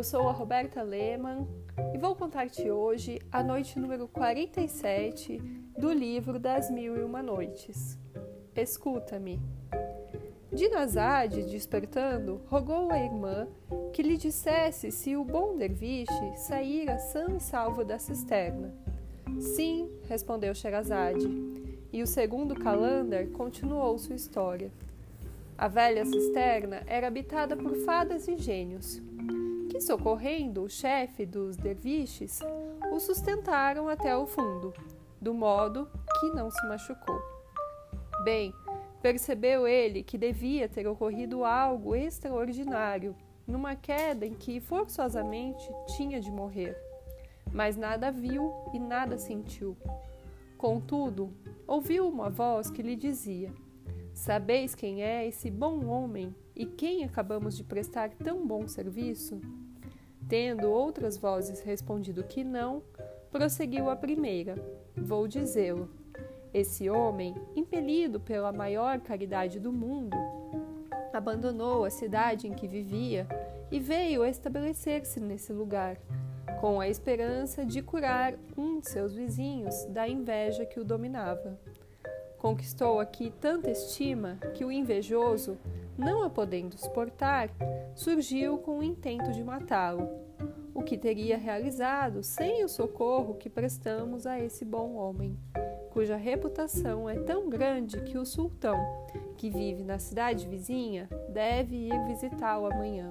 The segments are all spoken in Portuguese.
Eu sou a Roberta Lehmann e vou contar-te hoje a noite número 47 do livro das Mil e Uma Noites. Escuta-me. Dinazade, despertando, rogou à irmã que lhe dissesse se o bom derviche saíra são e salvo da cisterna. Sim, respondeu Sherazade, e o segundo Calendar continuou sua história. A velha cisterna era habitada por fadas e gênios, que, socorrendo o chefe dos derviches, o sustentaram até o fundo, do modo que não se machucou. Bem, percebeu ele que devia ter ocorrido algo extraordinário numa queda em que forçosamente tinha de morrer, mas nada viu e nada sentiu. Contudo, ouviu uma voz que lhe dizia: Sabeis quem é esse bom homem e quem acabamos de prestar tão bom serviço? Tendo outras vozes respondido que não, prosseguiu a primeira: Vou dizê-lo. Esse homem, impelido pela maior caridade do mundo, abandonou a cidade em que vivia e veio estabelecer-se nesse lugar, com a esperança de curar um de seus vizinhos da inveja que o dominava. Conquistou aqui tanta estima que o invejoso, não a podendo suportar, surgiu com o intento de matá-lo, o que teria realizado sem o socorro que prestamos a esse bom homem cuja reputação é tão grande que o sultão, que vive na cidade vizinha, deve ir visitá-lo amanhã,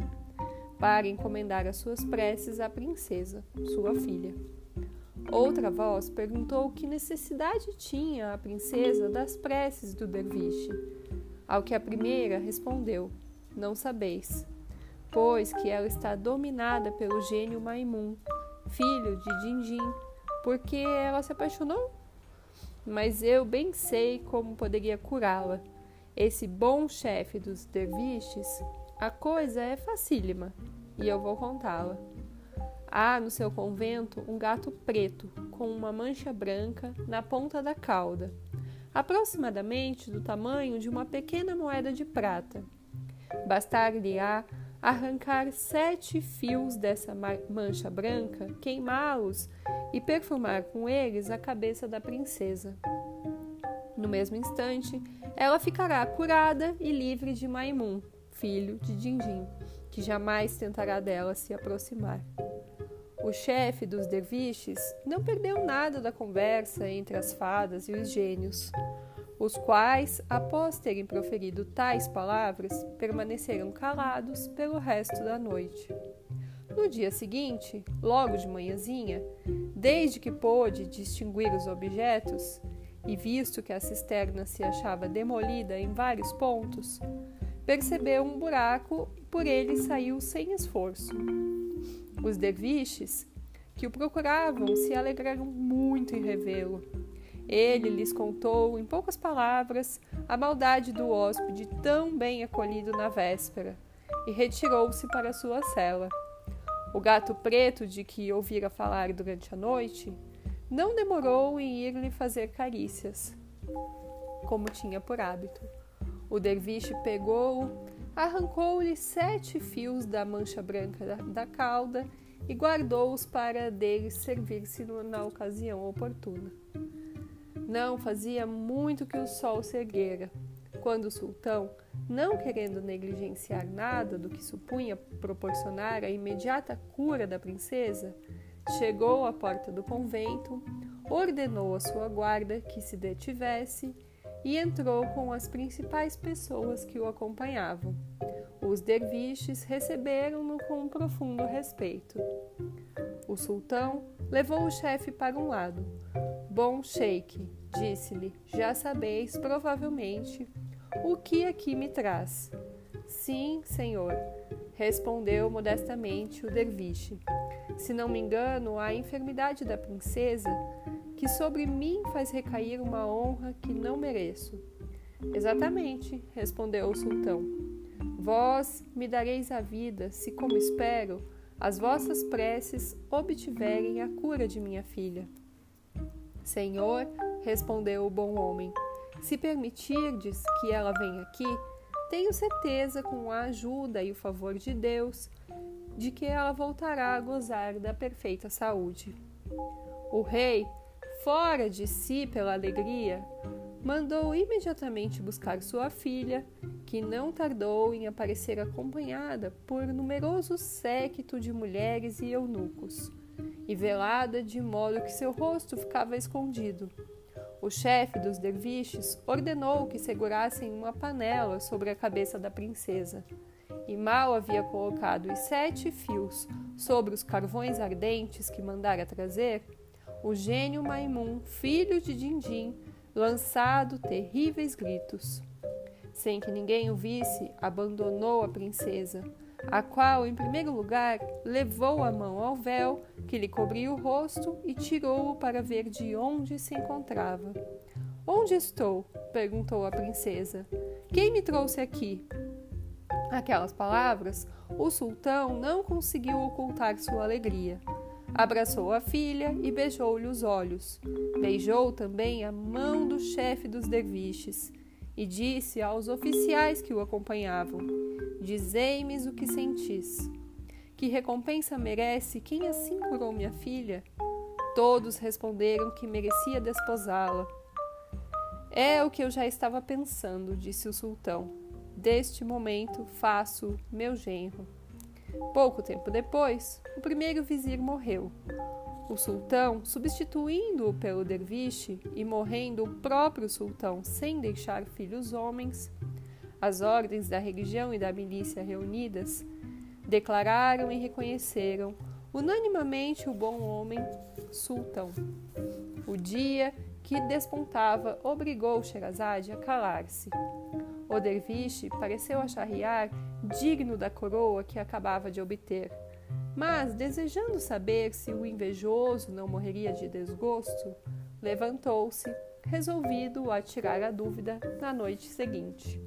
para encomendar as suas preces à princesa, sua filha. Outra voz perguntou que necessidade tinha a princesa das preces do derviche. Ao que a primeira respondeu: Não sabeis, pois que ela está dominada pelo gênio Maimun, filho de Dindim, porque ela se apaixonou mas eu bem sei como poderia curá-la. Esse bom chefe dos derviches, a coisa é facílima, e eu vou contá-la. Há no seu convento um gato preto com uma mancha branca na ponta da cauda, aproximadamente do tamanho de uma pequena moeda de prata. Bastar-lhe-á arrancar sete fios dessa mancha branca, queimá-los e perfumar com eles a cabeça da princesa. No mesmo instante, ela ficará curada e livre de Maimun, filho de Dindim, que jamais tentará dela se aproximar. O chefe dos derviches não perdeu nada da conversa entre as fadas e os gênios os quais, após terem proferido tais palavras, permaneceram calados pelo resto da noite. No dia seguinte, logo de manhãzinha, desde que pôde distinguir os objetos, e visto que a cisterna se achava demolida em vários pontos, percebeu um buraco e por ele saiu sem esforço. Os derviches, que o procuravam, se alegraram muito em revê-lo ele lhes contou, em poucas palavras, a maldade do hóspede tão bem acolhido na véspera e retirou-se para sua cela. O gato preto de que ouvira falar durante a noite não demorou em ir-lhe fazer carícias, como tinha por hábito. O derviche pegou-o, arrancou-lhe sete fios da mancha branca da, da cauda e guardou-os para dele servir-se na ocasião oportuna. Não fazia muito que o sol se erguera, quando o sultão, não querendo negligenciar nada do que supunha proporcionar a imediata cura da princesa, chegou à porta do convento, ordenou à sua guarda que se detivesse e entrou com as principais pessoas que o acompanhavam. Os derviches receberam-no com um profundo respeito. O sultão levou o chefe para um lado. Bom sheik, Disse-lhe: Já sabeis, provavelmente, o que aqui me traz. Sim, senhor, respondeu modestamente o derviche. Se não me engano, a enfermidade da princesa, que sobre mim faz recair uma honra que não mereço. Exatamente, respondeu o sultão. Vós me dareis a vida, se, como espero, as vossas preces obtiverem a cura de minha filha. Senhor, respondeu o bom homem. Se permitirdes que ela venha aqui, tenho certeza, com a ajuda e o favor de Deus, de que ela voltará a gozar da perfeita saúde. O rei, fora de si pela alegria, mandou imediatamente buscar sua filha, que não tardou em aparecer acompanhada por numeroso séquito de mulheres e eunucos, e velada de modo que seu rosto ficava escondido. O chefe dos derviches ordenou que segurassem uma panela sobre a cabeça da princesa, e mal havia colocado os sete fios sobre os carvões ardentes que mandara trazer, o gênio Maimun, filho de Dindim, lançado terríveis gritos. Sem que ninguém o visse, abandonou a princesa, a qual, em primeiro lugar, levou a mão ao véu que lhe cobria o rosto e tirou-o para ver de onde se encontrava. Onde estou? perguntou a princesa. Quem me trouxe aqui? Aquelas palavras, o sultão não conseguiu ocultar sua alegria. Abraçou a filha e beijou-lhe os olhos. Beijou também a mão do chefe dos derviches e disse aos oficiais que o acompanhavam: Dizei-me o que sentis. Que recompensa merece quem assim curou minha filha? Todos responderam que merecia desposá-la. É o que eu já estava pensando, disse o sultão. Deste momento faço meu genro. Pouco tempo depois, o primeiro vizir morreu. O sultão, substituindo-o pelo derviche e morrendo o próprio sultão sem deixar filhos homens, as ordens da religião e da milícia reunidas declararam e reconheceram unanimamente o bom homem sultão. O dia que despontava obrigou Sherazade a calar-se. O derviche pareceu a Shahriar digno da coroa que acabava de obter. Mas, desejando saber se o invejoso não morreria de desgosto, levantou-se, resolvido a tirar a dúvida na noite seguinte.